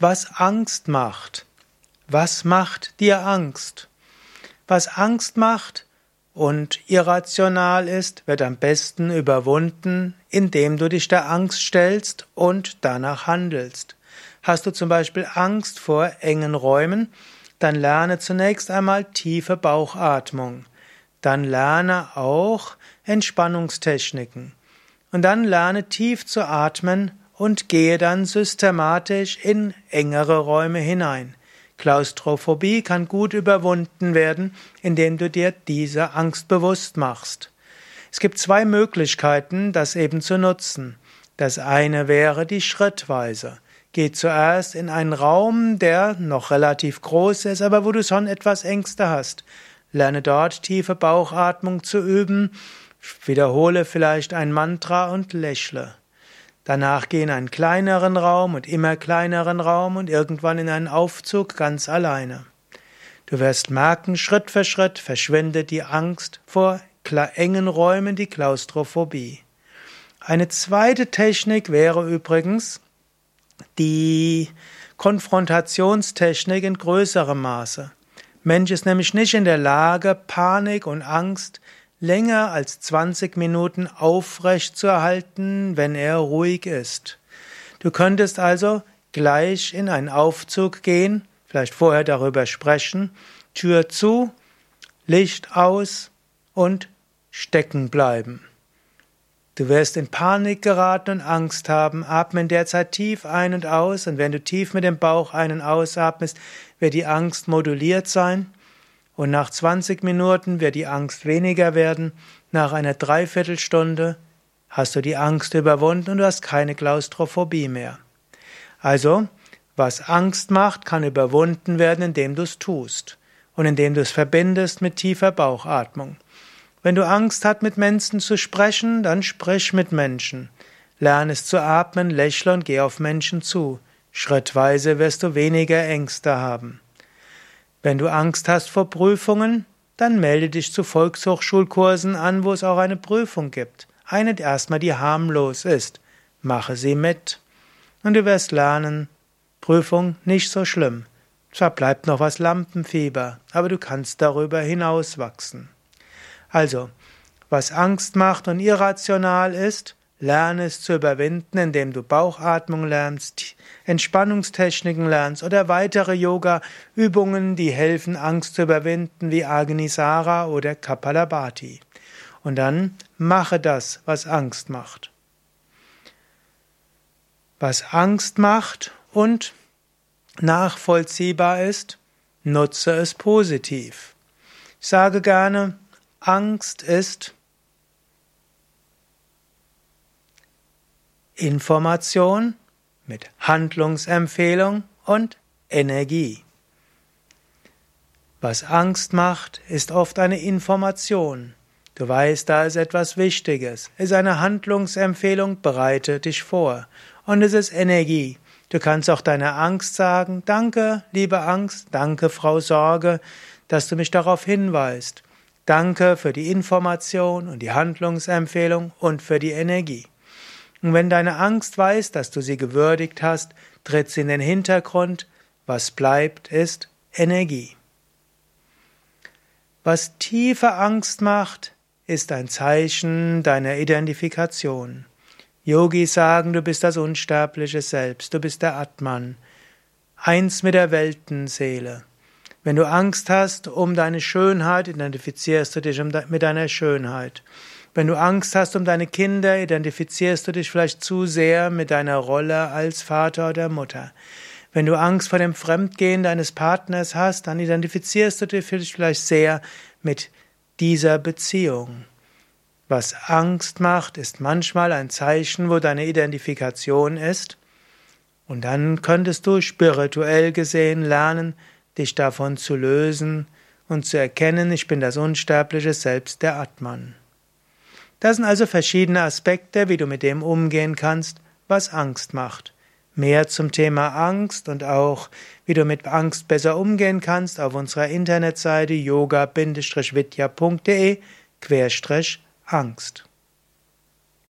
was Angst macht. Was macht dir Angst? Was Angst macht und irrational ist, wird am besten überwunden, indem du dich der Angst stellst und danach handelst. Hast du zum Beispiel Angst vor engen Räumen, dann lerne zunächst einmal tiefe Bauchatmung. Dann lerne auch Entspannungstechniken. Und dann lerne tief zu atmen und gehe dann systematisch in engere Räume hinein. Klaustrophobie kann gut überwunden werden, indem du dir diese Angst bewusst machst. Es gibt zwei Möglichkeiten, das eben zu nutzen. Das eine wäre die Schrittweise. Geh zuerst in einen Raum, der noch relativ groß ist, aber wo du schon etwas Ängste hast. Lerne dort tiefe Bauchatmung zu üben, wiederhole vielleicht ein Mantra und lächle. Danach geh in einen kleineren Raum und immer kleineren Raum und irgendwann in einen Aufzug ganz alleine. Du wirst merken, Schritt für Schritt verschwindet die Angst vor engen Räumen, die Klaustrophobie. Eine zweite Technik wäre übrigens, die Konfrontationstechnik in größerem Maße. Mensch ist nämlich nicht in der Lage, Panik und Angst länger als 20 Minuten aufrecht zu erhalten, wenn er ruhig ist. Du könntest also gleich in einen Aufzug gehen, vielleicht vorher darüber sprechen, Tür zu, Licht aus und stecken bleiben. Du wirst in Panik geraten und Angst haben. Atme in der Zeit tief ein und aus und wenn du tief mit dem Bauch ein- und ausatmest, wird die Angst moduliert sein und nach 20 Minuten wird die Angst weniger werden. Nach einer Dreiviertelstunde hast du die Angst überwunden und du hast keine Klaustrophobie mehr. Also, was Angst macht, kann überwunden werden, indem du es tust und indem du es verbindest mit tiefer Bauchatmung. Wenn du Angst hast, mit Menschen zu sprechen, dann sprich mit Menschen. Lerne es zu atmen, lächle und geh auf Menschen zu. Schrittweise wirst du weniger Ängste haben. Wenn du Angst hast vor Prüfungen, dann melde dich zu Volkshochschulkursen an, wo es auch eine Prüfung gibt. Eine erstmal, die harmlos ist. Mache sie mit. Und du wirst lernen, Prüfung nicht so schlimm. Zwar bleibt noch was Lampenfieber, aber du kannst darüber hinauswachsen. Also, was Angst macht und irrational ist, lerne es zu überwinden, indem du Bauchatmung lernst, Entspannungstechniken lernst oder weitere Yoga-Übungen, die helfen, Angst zu überwinden, wie Agnisara oder Kapalabhati. Und dann mache das, was Angst macht. Was Angst macht und nachvollziehbar ist, nutze es positiv. Ich sage gerne, Angst ist Information mit Handlungsempfehlung und Energie. Was Angst macht, ist oft eine Information. Du weißt, da ist etwas Wichtiges, ist eine Handlungsempfehlung, bereite dich vor. Und es ist Energie. Du kannst auch deiner Angst sagen, danke, liebe Angst, danke, Frau Sorge, dass du mich darauf hinweist. Danke für die Information und die Handlungsempfehlung und für die Energie. Und wenn deine Angst weiß, dass du sie gewürdigt hast, tritt sie in den Hintergrund. Was bleibt, ist Energie. Was tiefe Angst macht, ist ein Zeichen deiner Identifikation. Yogis sagen, du bist das unsterbliche Selbst, du bist der Atman, eins mit der Weltenseele. Wenn du Angst hast um deine Schönheit, identifizierst du dich mit deiner Schönheit. Wenn du Angst hast um deine Kinder, identifizierst du dich vielleicht zu sehr mit deiner Rolle als Vater oder Mutter. Wenn du Angst vor dem Fremdgehen deines Partners hast, dann identifizierst du dich vielleicht sehr mit dieser Beziehung. Was Angst macht, ist manchmal ein Zeichen, wo deine Identifikation ist. Und dann könntest du spirituell gesehen lernen, dich davon zu lösen und zu erkennen, ich bin das unsterbliche Selbst der Atman. Das sind also verschiedene Aspekte, wie du mit dem umgehen kannst, was Angst macht. Mehr zum Thema Angst und auch, wie du mit Angst besser umgehen kannst, auf unserer Internetseite yoga-vidya.de Angst.